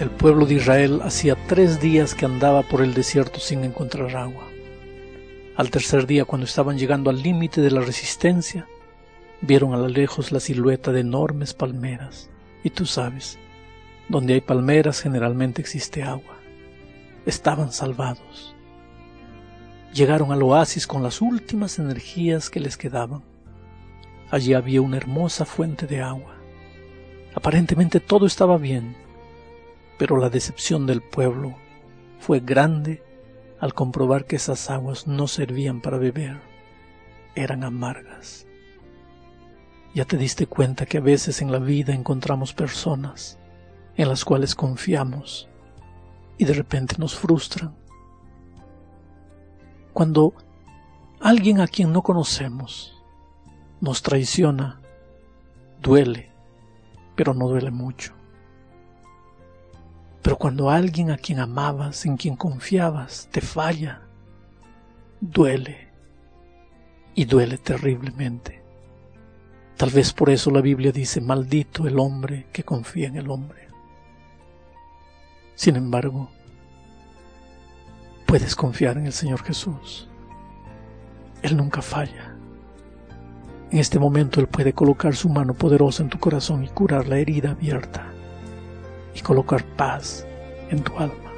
El pueblo de Israel hacía tres días que andaba por el desierto sin encontrar agua. Al tercer día, cuando estaban llegando al límite de la resistencia, vieron a lo lejos la silueta de enormes palmeras. Y tú sabes, donde hay palmeras generalmente existe agua. Estaban salvados. Llegaron al oasis con las últimas energías que les quedaban. Allí había una hermosa fuente de agua. Aparentemente todo estaba bien, pero la decepción del pueblo fue grande al comprobar que esas aguas no servían para beber, eran amargas. Ya te diste cuenta que a veces en la vida encontramos personas en las cuales confiamos y de repente nos frustran. Cuando alguien a quien no conocemos nos traiciona, duele, pero no duele mucho. Pero cuando alguien a quien amabas, en quien confiabas, te falla, duele y duele terriblemente. Tal vez por eso la Biblia dice, maldito el hombre que confía en el hombre. Sin embargo, puedes confiar en el Señor Jesús. Él nunca falla. En este momento Él puede colocar su mano poderosa en tu corazón y curar la herida abierta y colocar paz en tu alma.